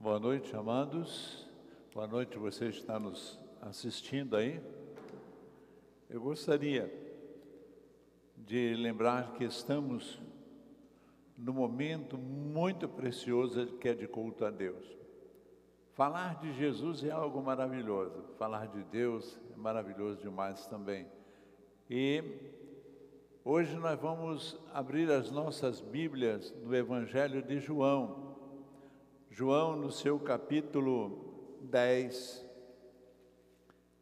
Boa noite, amados. Boa noite, você que está nos assistindo aí. Eu gostaria de lembrar que estamos num momento muito precioso que é de culto a Deus. Falar de Jesus é algo maravilhoso, falar de Deus é maravilhoso demais também. E hoje nós vamos abrir as nossas Bíblias no Evangelho de João. João, no seu capítulo 10.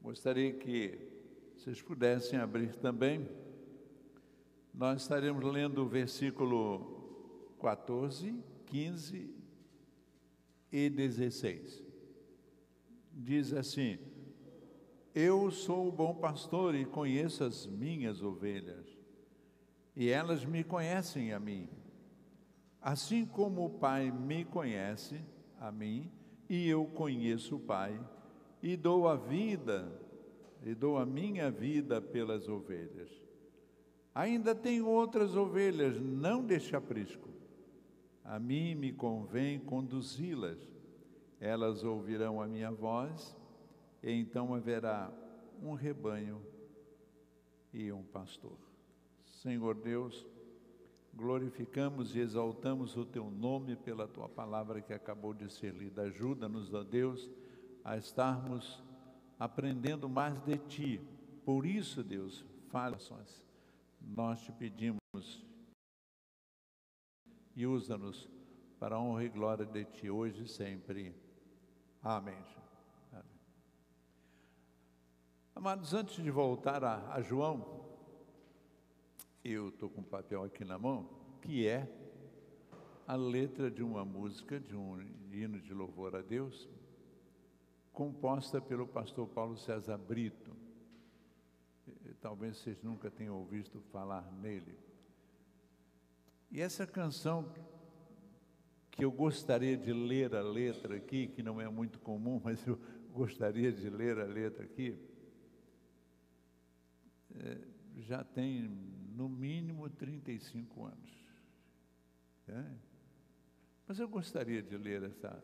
Gostaria que vocês pudessem abrir também. Nós estaremos lendo o versículo 14, 15 e 16. Diz assim: Eu sou o bom pastor e conheço as minhas ovelhas, e elas me conhecem a mim. Assim como o Pai me conhece, a mim, e eu conheço o Pai, e dou a vida, e dou a minha vida pelas ovelhas. Ainda tenho outras ovelhas, não deste aprisco. A mim me convém conduzi-las. Elas ouvirão a minha voz, e então haverá um rebanho e um pastor. Senhor Deus, glorificamos e exaltamos o teu nome pela tua palavra que acabou de ser lida. Ajuda-nos, ó Deus, a estarmos aprendendo mais de ti. Por isso, Deus, fale Nós te pedimos e usa-nos para a honra e glória de ti hoje e sempre. Amém. Amém. Amados, antes de voltar a, a João, eu estou com um papel aqui na mão, que é a letra de uma música, de um hino de louvor a Deus, composta pelo pastor Paulo César Brito. Talvez vocês nunca tenham ouvido falar nele. E essa canção, que eu gostaria de ler a letra aqui, que não é muito comum, mas eu gostaria de ler a letra aqui, é, já tem no mínimo 35 anos. É? Mas eu gostaria de ler essa,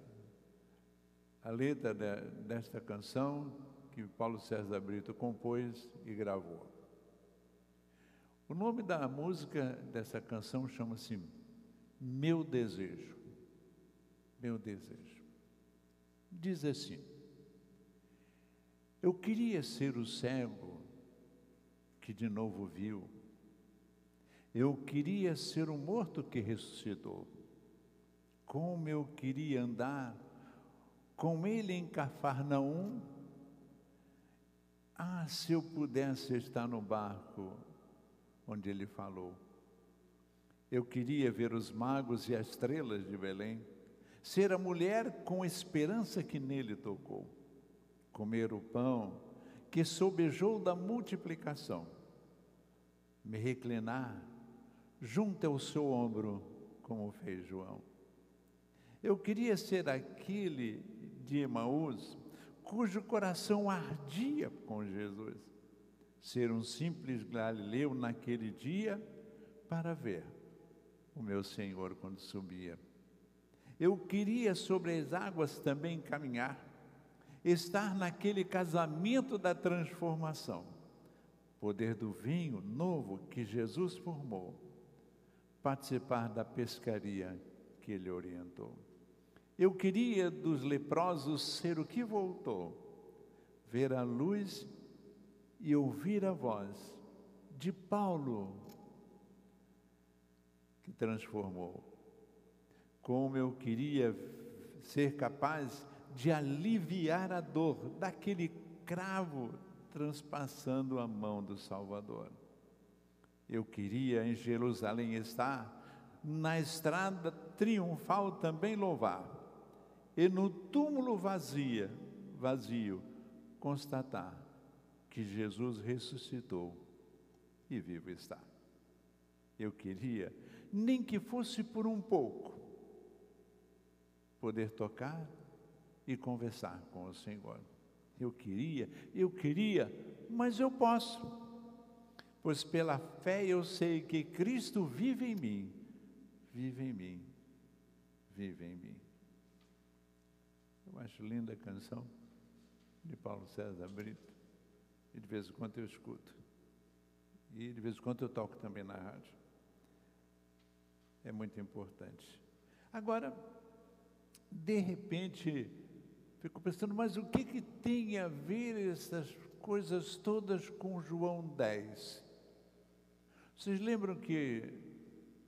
a letra de, desta canção que Paulo César Brito compôs e gravou. O nome da música dessa canção chama-se Meu Desejo. Meu Desejo. Diz assim: Eu queria ser o cego que de novo viu eu queria ser o morto que ressuscitou. Como eu queria andar com ele em Cafarnaum. Ah, se eu pudesse estar no barco onde ele falou. Eu queria ver os magos e as estrelas de Belém, ser a mulher com esperança que nele tocou, comer o pão que sobejou da multiplicação, me reclinar junte ao seu ombro, como fez João. Eu queria ser aquele de Emaús cujo coração ardia com Jesus, ser um simples galileu naquele dia para ver o meu Senhor quando subia. Eu queria sobre as águas também caminhar, estar naquele casamento da transformação, poder do vinho novo que Jesus formou participar da pescaria que ele orientou. Eu queria dos leprosos ser o que voltou, ver a luz e ouvir a voz de Paulo, que transformou. Como eu queria ser capaz de aliviar a dor daquele cravo transpassando a mão do Salvador. Eu queria em Jerusalém estar, na estrada triunfal também louvar, e no túmulo vazia, vazio, constatar que Jesus ressuscitou e vivo está. Eu queria, nem que fosse por um pouco, poder tocar e conversar com o Senhor. Eu queria, eu queria, mas eu posso pois pela fé eu sei que Cristo vive em mim, vive em mim, vive em mim. acho linda a canção de Paulo César Brito. E de vez em quando eu escuto. E de vez em quando eu toco também na rádio. É muito importante. Agora, de repente, fico pensando, mas o que, que tem a ver essas coisas todas com João 10? Vocês lembram que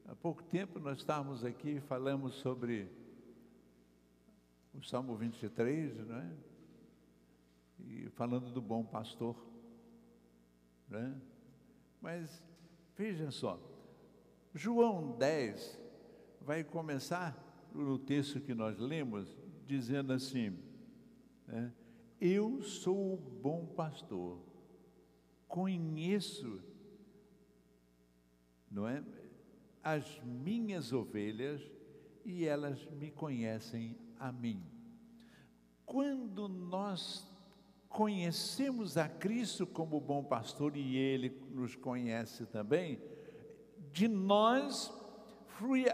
há pouco tempo nós estávamos aqui e falamos sobre o Salmo 23, não é? E falando do bom pastor, né? Mas veja só, João 10 vai começar no texto que nós lemos, dizendo assim: né? Eu sou o bom pastor, conheço, não é? As minhas ovelhas e elas me conhecem a mim. Quando nós conhecemos a Cristo como bom pastor e Ele nos conhece também, de nós flui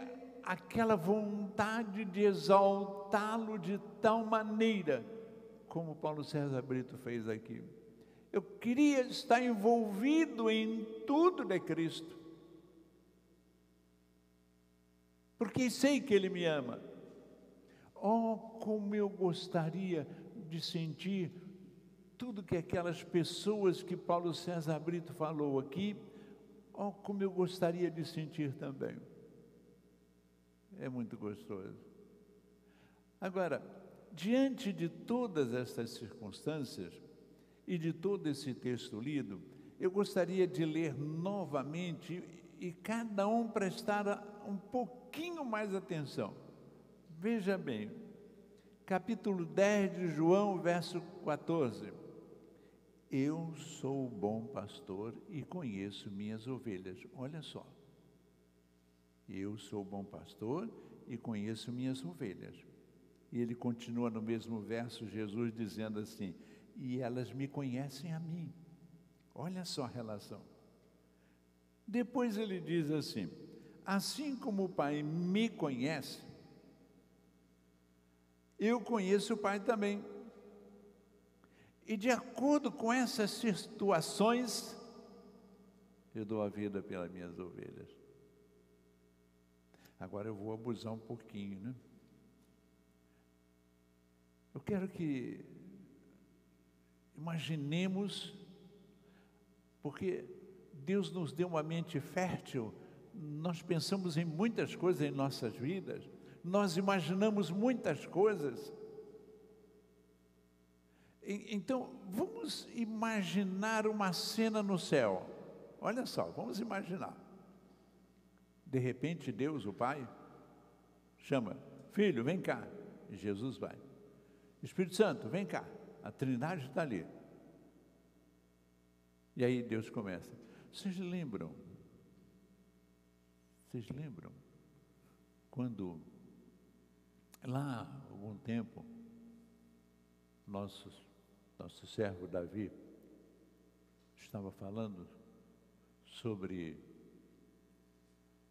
aquela vontade de exaltá-lo de tal maneira, como Paulo César Brito fez aqui. Eu queria estar envolvido em tudo de Cristo, porque sei que Ele me ama. Oh, como eu gostaria de sentir tudo que aquelas pessoas que Paulo César Brito falou aqui, oh, como eu gostaria de sentir também. É muito gostoso. Agora, diante de todas estas circunstâncias e de todo esse texto lido, eu gostaria de ler novamente e cada um prestar um pouquinho mais atenção. Veja bem, capítulo 10 de João, verso 14. Eu sou o bom pastor e conheço minhas ovelhas. Olha só. Eu sou o bom pastor e conheço minhas ovelhas. E ele continua no mesmo verso, Jesus dizendo assim: E elas me conhecem a mim. Olha só a relação. Depois ele diz assim: Assim como o Pai me conhece, eu conheço o Pai também. E de acordo com essas situações, eu dou a vida pelas minhas ovelhas. Agora eu vou abusar um pouquinho, né? Eu quero que imaginemos, porque Deus nos deu uma mente fértil, nós pensamos em muitas coisas em nossas vidas nós imaginamos muitas coisas. Então, vamos imaginar uma cena no céu. Olha só, vamos imaginar. De repente, Deus, o Pai, chama: Filho, vem cá. E Jesus vai. Espírito Santo, vem cá. A Trindade está ali. E aí Deus começa. Vocês lembram? Vocês lembram? Quando Lá, algum tempo, nosso, nosso servo Davi estava falando sobre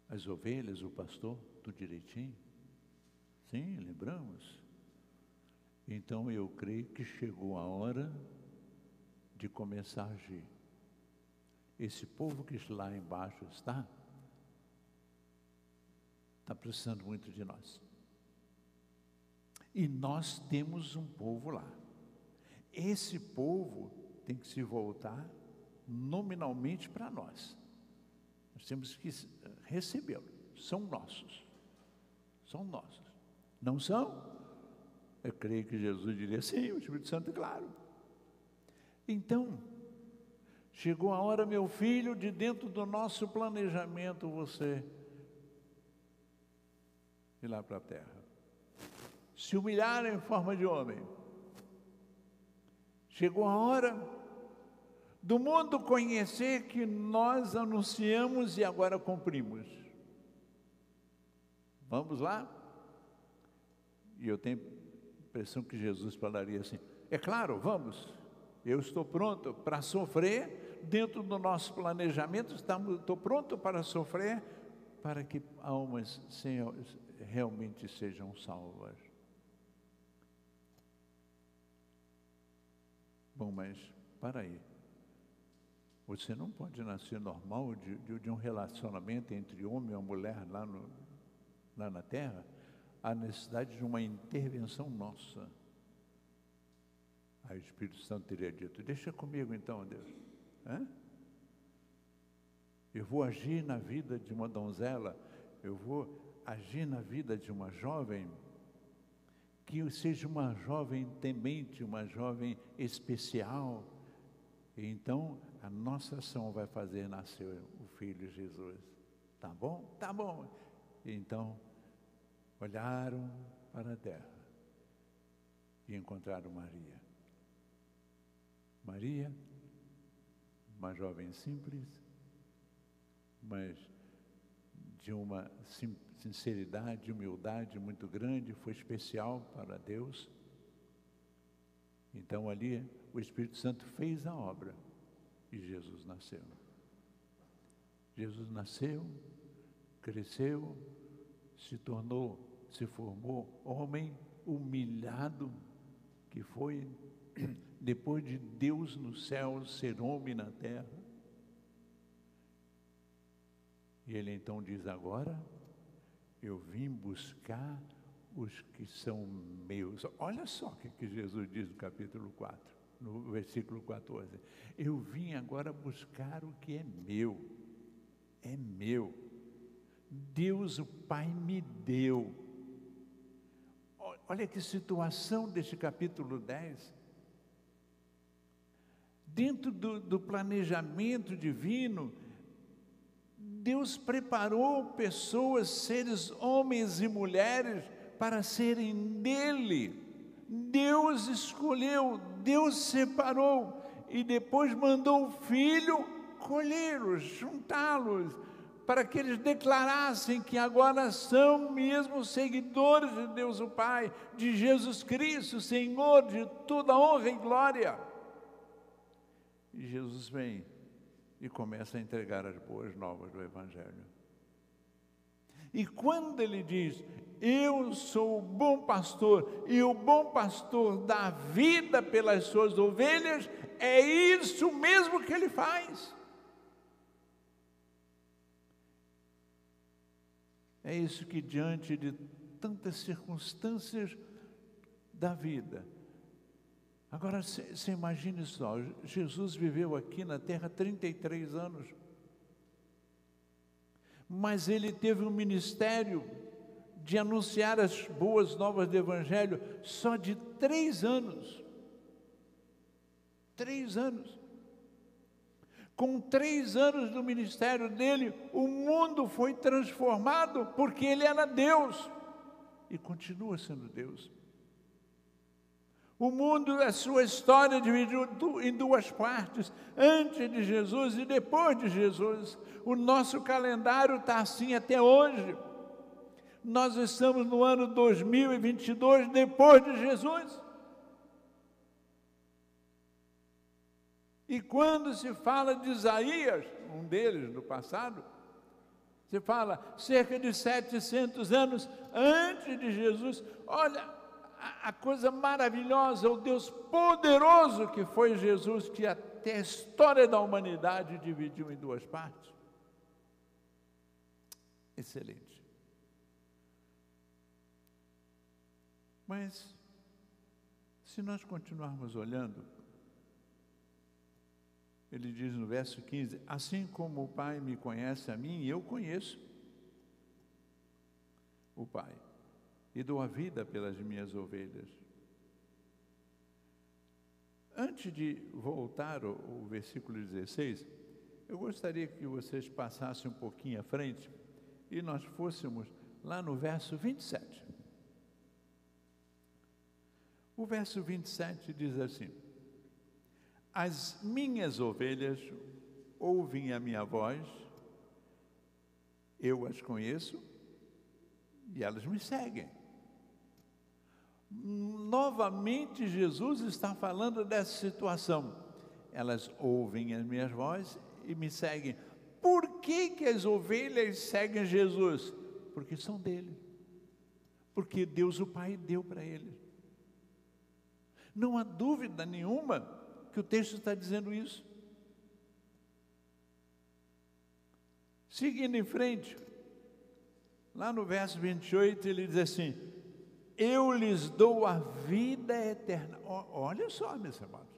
as ovelhas, o pastor, tudo direitinho. Sim, lembramos. Então eu creio que chegou a hora de começar a agir. Esse povo que lá embaixo está, está precisando muito de nós. E nós temos um povo lá. Esse povo tem que se voltar nominalmente para nós. Nós temos que recebê-lo. São nossos. São nossos. Não são? Eu creio que Jesus diria sim, o Espírito Santo, claro. Então, chegou a hora, meu filho, de dentro do nosso planejamento, você ir lá para a terra se humilhar em forma de homem. Chegou a hora do mundo conhecer que nós anunciamos e agora cumprimos. Vamos lá? E eu tenho a impressão que Jesus falaria assim: é claro, vamos. Eu estou pronto para sofrer dentro do nosso planejamento, estou pronto para sofrer para que almas realmente sejam salvas. Bom, mas para aí. Você não pode nascer normal de, de, de um relacionamento entre homem e mulher lá, no, lá na terra. Há necessidade de uma intervenção nossa. Aí o Espírito Santo teria dito: Deixa comigo então, Deus. Hã? Eu vou agir na vida de uma donzela, eu vou agir na vida de uma jovem, que seja uma jovem temente, uma jovem especial. E então a nossa ação vai fazer nascer o Filho Jesus. Tá bom? Tá bom. Então, olharam para a terra e encontraram Maria. Maria, uma jovem simples, mas de uma sinceridade, humildade muito grande, foi especial para Deus. Então ali o Espírito Santo fez a obra e Jesus nasceu. Jesus nasceu, cresceu, se tornou, se formou homem humilhado, que foi, depois de Deus no céu ser homem na terra. E ele então diz: Agora eu vim buscar os que são meus. Olha só o que, Jesus diz no capítulo 4 no versículo 14. Eu vim agora buscar o que é meu, é meu. Deus, o Pai, me deu. Olha que situação deste capítulo 10. Dentro do, do planejamento divino, Deus preparou pessoas, seres, homens e mulheres, para serem dele Deus escolheu, Deus separou e depois mandou o filho colhê-los, juntá-los, para que eles declarassem que agora são mesmo seguidores de Deus o Pai, de Jesus Cristo, Senhor de toda honra e glória. E Jesus vem e começa a entregar as boas novas do Evangelho. E quando ele diz, eu sou o bom pastor, e o bom pastor dá vida pelas suas ovelhas, é isso mesmo que ele faz. É isso que, diante de tantas circunstâncias da vida, agora você imagine só: Jesus viveu aqui na terra 33 anos, mas ele teve um ministério de anunciar as boas novas do Evangelho só de três anos. Três anos. Com três anos do ministério dele, o mundo foi transformado porque ele era Deus e continua sendo Deus. O mundo, a sua história dividiu em duas partes, antes de Jesus e depois de Jesus. O nosso calendário está assim até hoje. Nós estamos no ano 2022, depois de Jesus. E quando se fala de Isaías, um deles do passado, se fala cerca de 700 anos antes de Jesus. Olha, a, coisa maravilhosa, o Deus poderoso que foi Jesus, que até a história da humanidade dividiu em duas partes. Excelente. Mas, se nós continuarmos olhando, ele diz no verso 15: Assim como o Pai me conhece a mim, eu conheço o Pai e dou a vida pelas minhas ovelhas. Antes de voltar ao, versículo 16, eu gostaria que vocês passassem um pouquinho à frente e nós fôssemos lá no verso 27. O verso 27 diz assim: As minhas ovelhas ouvem a minha voz, eu as conheço e elas me seguem. Novamente, Jesus está falando dessa situação. Elas ouvem as minhas vozes e me seguem. Por que, que as ovelhas seguem Jesus? Porque são dele. Porque Deus, o Pai, deu para eles. Não há dúvida nenhuma que o texto está dizendo isso. Seguindo em frente, lá no verso 28, ele diz assim: Eu lhes dou a vida eterna. Olha só, meus amados.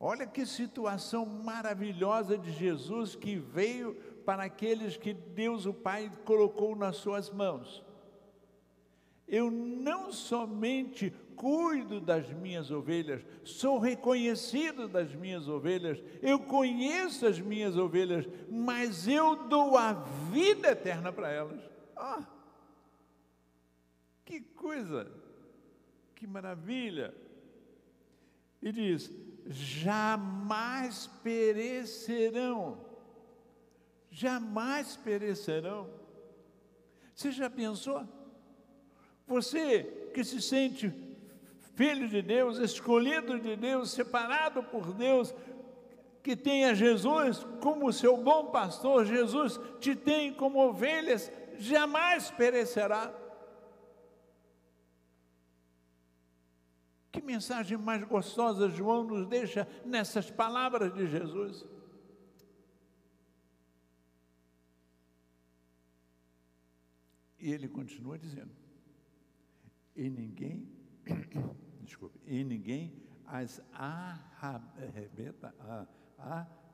Olha que situação maravilhosa de Jesus que veio para aqueles que Deus o Pai colocou nas suas mãos. Eu não somente cuido das minhas ovelhas, sou reconhecido das minhas ovelhas, eu conheço as minhas ovelhas, mas eu dou a vida eterna para elas. Ah, que coisa, que maravilha! E diz: jamais perecerão, jamais perecerão. Você já pensou? Você que se sente filho de Deus, escolhido de Deus, separado por Deus, que tenha Jesus como seu bom pastor, Jesus te tem como ovelhas, jamais perecerá. Que mensagem mais gostosa João nos deixa nessas palavras de Jesus. E ele continua dizendo: e ninguém, desculpe, e ninguém as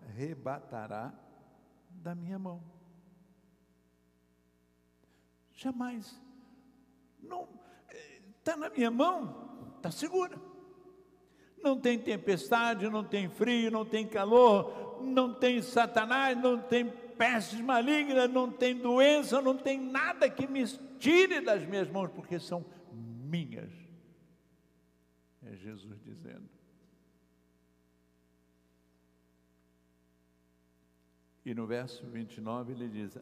arrebatará da minha mão. Jamais. Não está na minha mão, está segura. Não tem tempestade, não tem frio, não tem calor, não tem Satanás, não tem pestes malignas, não tem doença, não tem nada que me tire das minhas mãos, porque são minhas. É Jesus dizendo. E no verso 29 ele diz: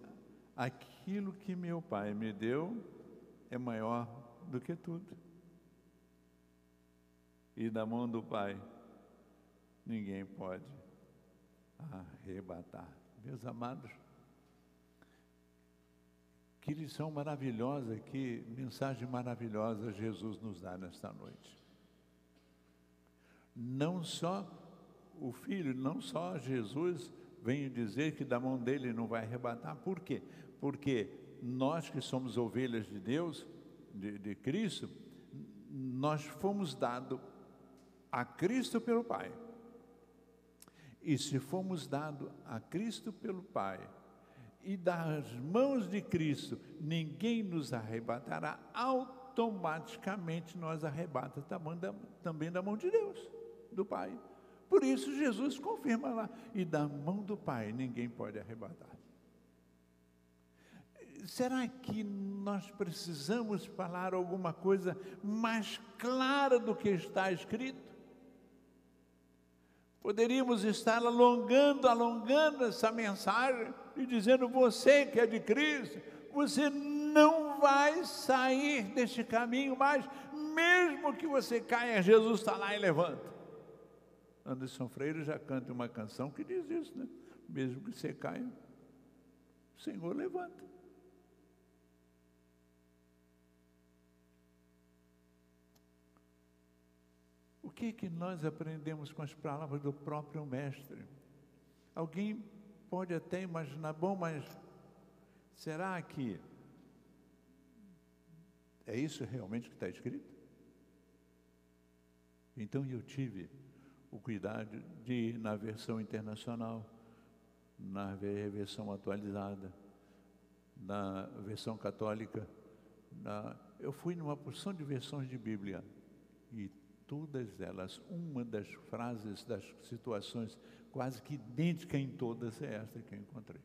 Aquilo que meu Pai me deu é maior do que tudo. E da mão do Pai ninguém pode arrebatar. Meus amados, que lição maravilhosa, que mensagem maravilhosa Jesus nos dá nesta noite. Não só o Filho, não só Jesus vem dizer que da mão dele não vai arrebatar, por quê? Porque nós que somos ovelhas de Deus, de, de Cristo, nós fomos dados a Cristo pelo Pai. E se fomos dados a Cristo pelo Pai, e das mãos de Cristo ninguém nos arrebatará, automaticamente nós arrebata também da mão de Deus, do Pai. Por isso Jesus confirma lá, e da mão do Pai ninguém pode arrebatar. Será que nós precisamos falar alguma coisa mais clara do que está escrito? Poderíamos estar alongando, alongando essa mensagem e dizendo: você que é de Cristo, você não vai sair deste caminho mais, mesmo que você caia, Jesus está lá e levanta. Anderson Freire já canta uma canção que diz isso, né? Mesmo que você caia, o Senhor levanta. Que que nós aprendemos com as palavras do próprio mestre? Alguém pode até imaginar, bom, mas será que é isso realmente que está escrito? Então eu tive o cuidado de ir na versão internacional, na versão atualizada, na versão católica, na... eu fui numa porção de versões de Bíblia e todas elas, uma das frases, das situações quase que idêntica em todas é esta que eu encontrei.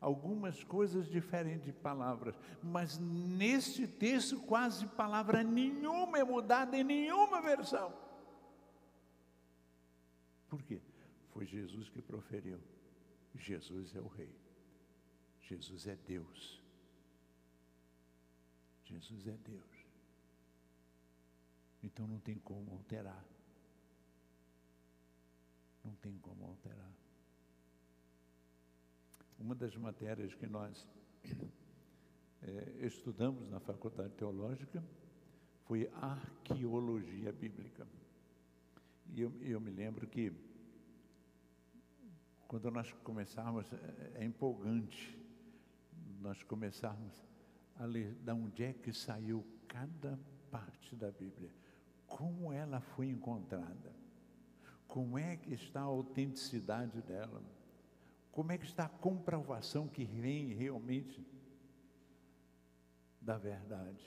Algumas coisas diferentes de palavras, mas neste texto quase palavra nenhuma é mudada em nenhuma versão. Por quê? Foi Jesus que proferiu. Jesus é o Rei. Jesus é Deus. Jesus é Deus. Então não tem como alterar. Não tem como alterar. Uma das matérias que nós é, estudamos na Faculdade Teológica foi arqueologia bíblica. E eu, eu me lembro que quando nós começarmos, é, é empolgante nós começarmos a ler de onde é que saiu cada parte da Bíblia, como ela foi encontrada, como é que está a autenticidade dela, como é que está a comprovação que vem realmente da verdade.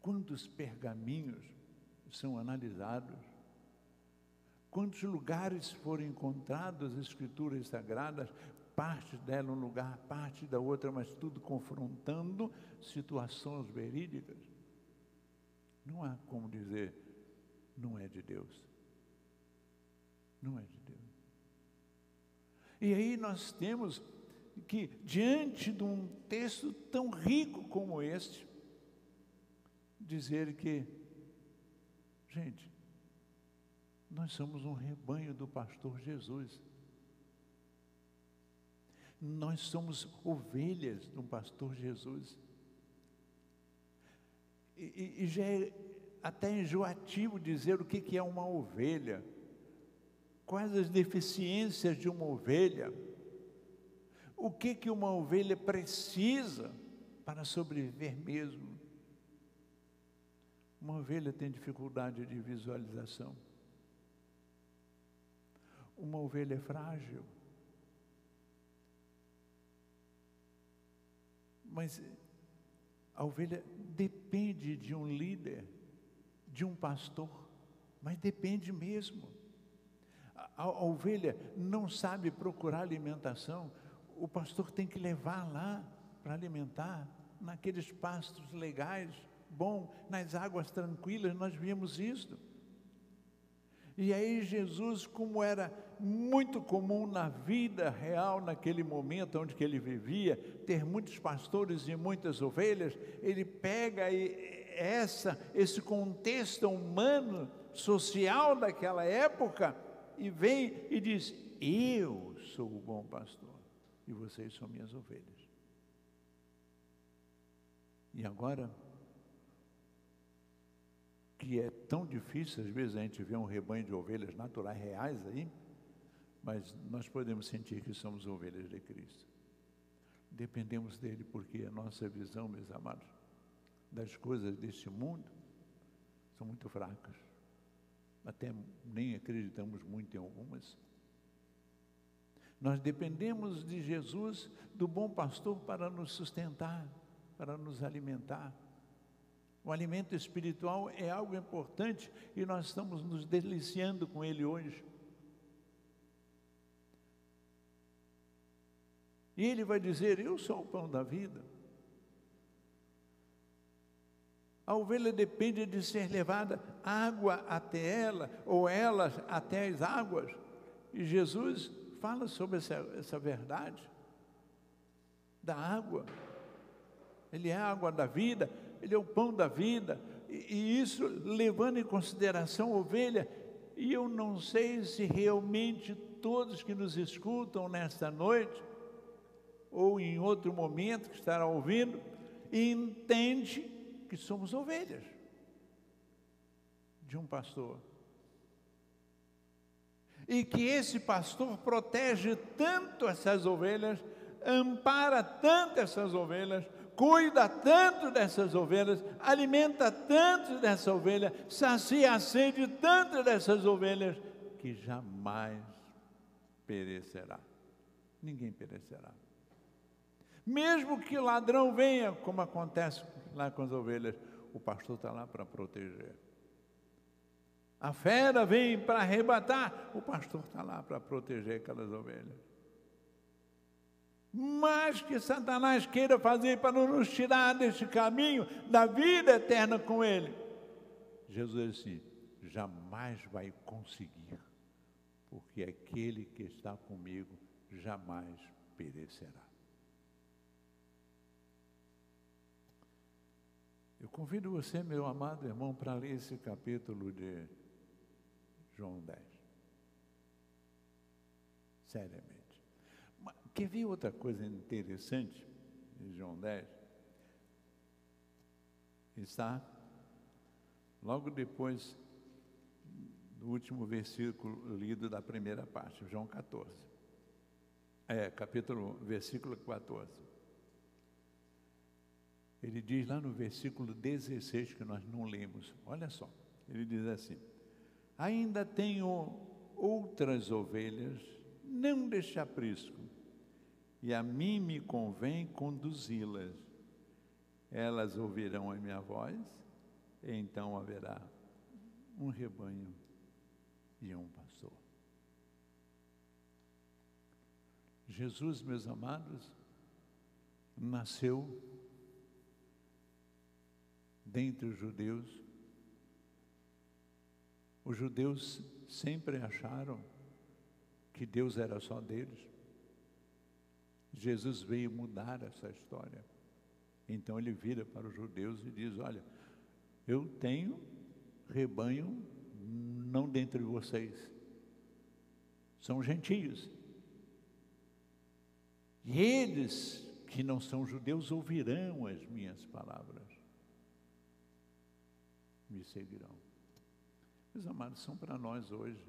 Quantos pergaminhos são analisados, quantos lugares foram encontrados as escrituras sagradas, parte dela um lugar, parte da outra, mas tudo confrontando situações verídicas. Não há como dizer, não é de Deus. Não é de Deus. E aí nós temos que, diante de um texto tão rico como este, dizer que, gente, nós somos um rebanho do pastor Jesus. Nós somos ovelhas do pastor Jesus. E, e já é até enjoativo dizer o que, que é uma ovelha, quais as deficiências de uma ovelha, o que, que uma ovelha precisa para sobreviver mesmo. Uma ovelha tem dificuldade de visualização. Uma ovelha é frágil. Mas a ovelha depende de um líder, de um pastor, mas depende mesmo. A, a, ovelha não sabe procurar alimentação, o pastor tem que levar lá para alimentar, naqueles pastos legais, bom, nas águas tranquilas, nós vimos isso. E aí Jesus, como era muito comum na vida real, naquele momento onde que ele vivia, ter muitos pastores e muitas ovelhas, ele pega essa, esse contexto humano, social daquela época, e vem e diz: Eu sou o bom pastor, e vocês são minhas ovelhas. E agora, que é tão difícil, às vezes a gente vê um rebanho de ovelhas naturais, reais aí, mas nós podemos sentir que somos ovelhas de Cristo. Dependemos dele porque a nossa visão, meus amados, das coisas deste mundo são muito fracas. Até nem acreditamos muito em algumas. Nós dependemos de Jesus, do bom pastor, para nos sustentar, para nos alimentar. O alimento espiritual é algo importante e nós estamos nos deliciando com ele hoje. E ele vai dizer: Eu sou o pão da vida. A ovelha depende de ser levada água até ela, ou ela até as águas. E Jesus fala sobre essa, essa verdade da água. Ele é a água da vida, ele é o pão da vida. E, e isso levando em consideração ovelha. E eu não sei se realmente todos que nos escutam nesta noite ou em outro momento que estará ouvindo, entende que somos ovelhas de um pastor. E que esse pastor protege tanto essas ovelhas, ampara tanto essas ovelhas, cuida tanto dessas ovelhas, alimenta tanto dessa ovelha, sacia a sede tanto dessas ovelhas, que jamais perecerá. Ninguém perecerá. Mesmo que o ladrão venha, como acontece lá com as ovelhas, o pastor está lá para proteger. A fera vem para arrebatar, o pastor está lá para proteger aquelas ovelhas. Mas que Satanás queira fazer para nos tirar deste caminho da vida eterna com Ele, Jesus disse: jamais vai conseguir, porque aquele que está comigo jamais perecerá. Eu convido você, meu amado irmão, para ler esse capítulo de João 10. Seriamente. Quer ver outra coisa interessante de João 10? Está logo depois no último versículo lido da primeira parte, João 14. É, capítulo, versículo 14. Ele diz lá no versículo 16 que nós não lemos, olha só, ele diz assim: Ainda tenho outras ovelhas, não deixe aprisco, e a mim me convém conduzi-las. Elas ouvirão a minha voz, e então haverá um rebanho e um pastor. Jesus, meus amados, nasceu dentre os judeus. Os judeus sempre acharam que Deus era só deles. Jesus veio mudar essa história. Então ele vira para os judeus e diz: Olha, eu tenho rebanho não dentre vocês, são gentios. E eles que não são judeus ouvirão as minhas palavras, me seguirão. Meus amados, são para nós hoje.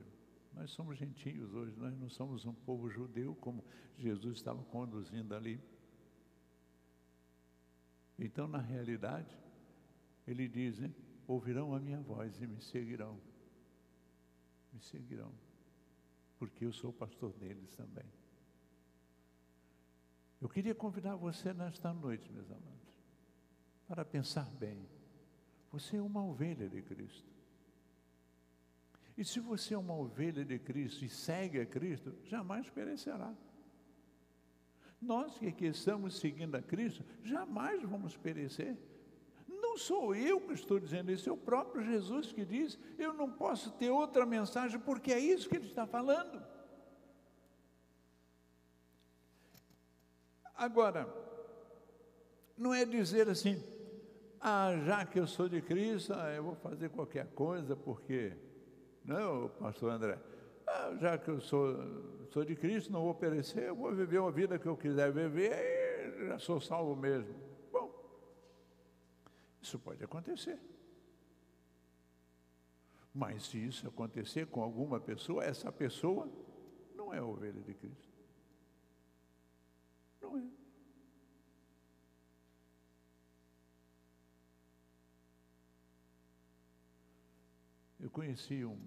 Nós somos gentios hoje, nós não somos um povo judeu como Jesus estava conduzindo ali. Então, na realidade, ele diz: né, ouvirão a minha voz e me seguirão me seguirão, porque eu sou pastor deles também. Eu queria convidar você nesta noite, meus amados, para pensar bem. Você é uma ovelha de Cristo. E se você é uma ovelha de Cristo e segue a Cristo, jamais perecerá. Nós que aqui estamos seguindo a Cristo, jamais vamos perecer sou eu que estou dizendo isso, é o próprio Jesus que diz: eu não posso ter outra mensagem, porque é isso que ele está falando. Agora, não é dizer assim, ah, já que eu sou de Cristo, ah, eu vou fazer qualquer coisa, porque, não, pastor André, ah, já que eu sou, sou de Cristo, não vou perecer, eu vou viver uma vida que eu quiser viver, e já sou salvo mesmo. Isso pode acontecer. Mas se isso acontecer com alguma pessoa, essa pessoa não é ovelha de Cristo. Não é. Eu conheci um,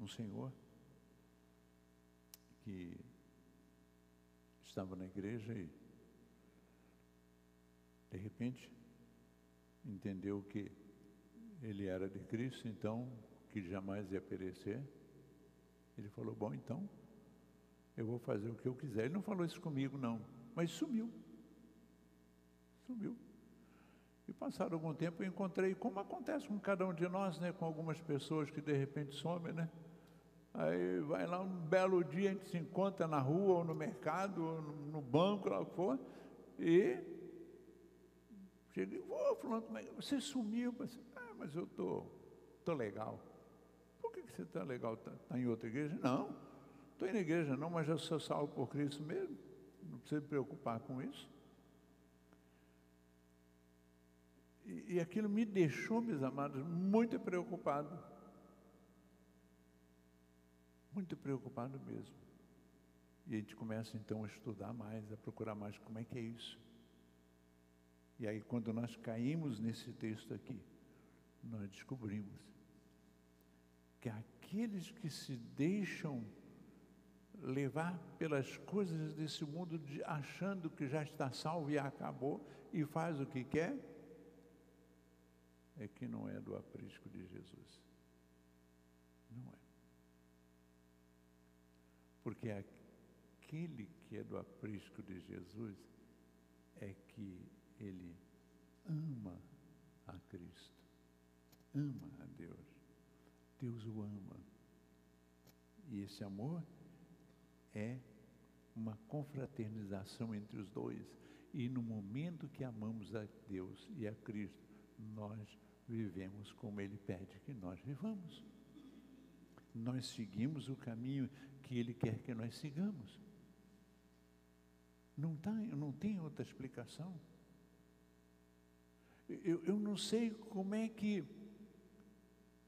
um senhor que estava na igreja e de repente, entendeu que ele era de Cristo, então, que jamais ia perecer. Ele falou: Bom, então, eu vou fazer o que eu quiser. Ele não falou isso comigo, não, mas sumiu. Sumiu. E passado algum tempo eu encontrei, como acontece com cada um de nós, né, com algumas pessoas que de repente somem, né? Aí vai lá um belo dia, a gente se encontra na rua ou no mercado, ou no banco, lá for, e Cheguei, ô fulano, você sumiu. ah, mas eu tô, tô legal. Por que, que você está legal? Está tá em outra igreja? Não, estou na igreja não, mas já sou salvo por Cristo mesmo. Não precisa me preocupar com isso. E, e aquilo me deixou, meus amados, muito preocupado. Muito preocupado mesmo. E a gente começa então a estudar mais, a procurar mais como é que é isso. E aí, quando nós caímos nesse texto aqui, nós descobrimos que aqueles que se deixam levar pelas coisas desse mundo, achando que já está salvo e acabou, e faz o que quer, é que não é do aprisco de Jesus. Não é. Porque aquele que é do aprisco de Jesus é que ele ama a Cristo, ama a Deus. Deus o ama. E esse amor é uma confraternização entre os dois. E no momento que amamos a Deus e a Cristo, nós vivemos como Ele pede que nós vivamos. Nós seguimos o caminho que Ele quer que nós sigamos. Não, tá, não tem outra explicação. Eu, eu não sei como é que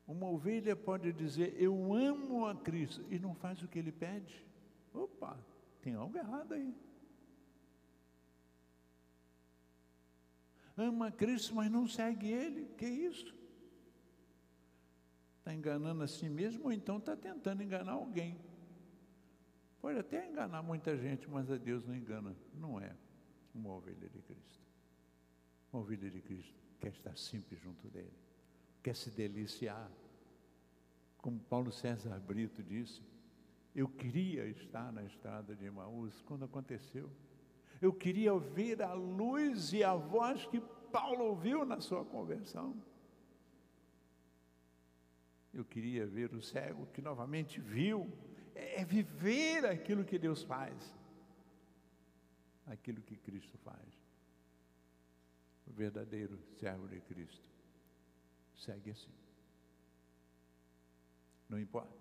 Uma ovelha pode dizer, eu amo a Cristo, e não faz o que ele pede. Opa, tem algo errado aí. Ama Cristo, mas não segue Ele. Que isso? Está enganando a si mesmo ou então está tentando enganar alguém. Pode até enganar muita gente, mas a Deus não engana. Não é uma ovelha de Cristo. Uma ovelha de Cristo quer estar sempre junto dele, quer se deliciar. Como Paulo César Brito disse, eu queria estar na estrada de Emaús quando aconteceu. Eu queria ouvir a luz e a voz que Paulo ouviu na sua conversão. Eu queria ver o cego que novamente viu. É, é viver aquilo que Deus faz, aquilo que Cristo faz. O verdadeiro servo de Cristo segue assim. Não importa.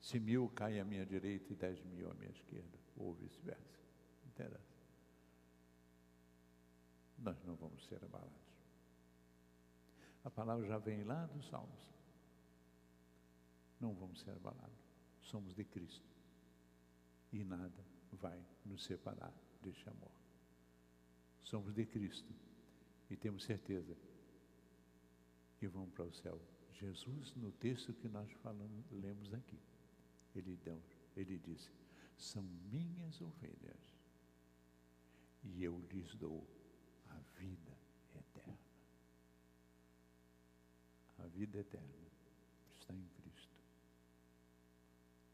Se mil caem à minha direita e dez mil à minha esquerda, ou vice-versa. Não interessa. Nós não vamos ser abalados. A palavra já vem lá dos Salmos. Não vamos ser abalados. Somos de Cristo. E nada vai nos separar deste amor. Somos de Cristo. E temos certeza que vamos para o céu. Jesus, no texto que nós falamos, lemos aqui, ele, deu, ele disse: São minhas ovelhas, e eu lhes dou a vida eterna. A vida eterna está em Cristo,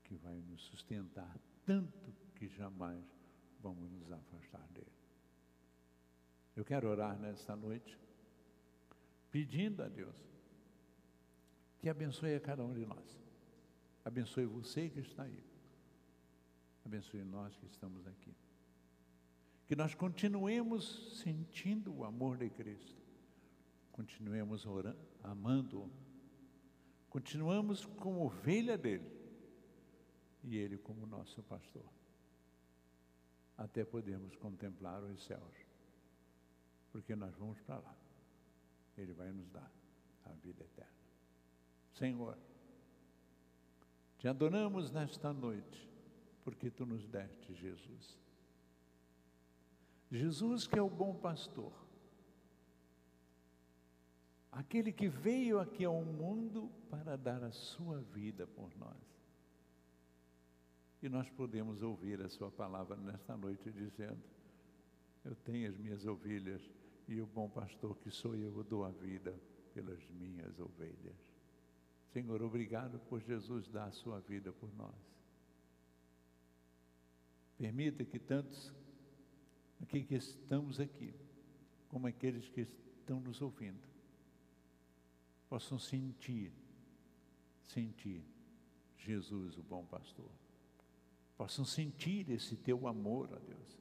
que vai nos sustentar tanto que jamais vamos nos afastar dele. Eu quero orar nesta noite, pedindo a Deus que abençoe a cada um de nós. Abençoe você que está aí. Abençoe nós que estamos aqui. Que nós continuemos sentindo o amor de Cristo. Continuemos orando, amando-o. Continuamos como ovelha dele. E ele como nosso pastor. Até podemos contemplar os céus. Porque nós vamos para lá. Ele vai nos dar a vida eterna. Senhor, te adoramos nesta noite, porque tu nos deste Jesus. Jesus, que é o bom pastor, aquele que veio aqui ao mundo para dar a sua vida por nós. E nós podemos ouvir a Sua palavra nesta noite dizendo: Eu tenho as minhas ovelhas e o bom pastor que sou eu dou a vida pelas minhas ovelhas. Senhor, obrigado por Jesus dar a sua vida por nós. Permita que tantos aqui que estamos aqui, como aqueles que estão nos ouvindo, possam sentir, sentir Jesus, o bom pastor. Possam sentir esse teu amor, ó Deus.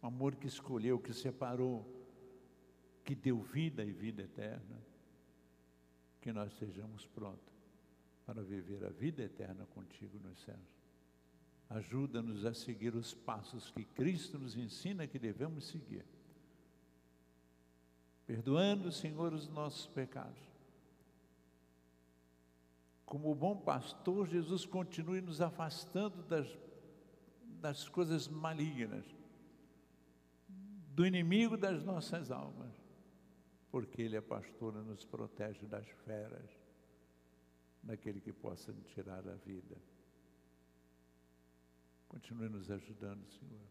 O amor que escolheu, que separou, que deu vida e vida eterna que nós sejamos prontos para viver a vida eterna contigo nos céus. Ajuda-nos a seguir os passos que Cristo nos ensina que devemos seguir. Perdoando, Senhor, os nossos pecados. Como bom pastor, Jesus continue nos afastando das, das coisas malignas, do inimigo das nossas almas porque Ele é pastor e nos protege das feras, daquele que possa tirar a vida. Continue nos ajudando, Senhor,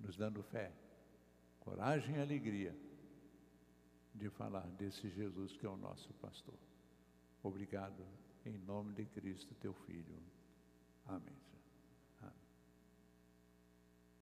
nos dando fé, coragem e alegria de falar desse Jesus que é o nosso pastor. Obrigado, em nome de Cristo, teu Filho. Amém.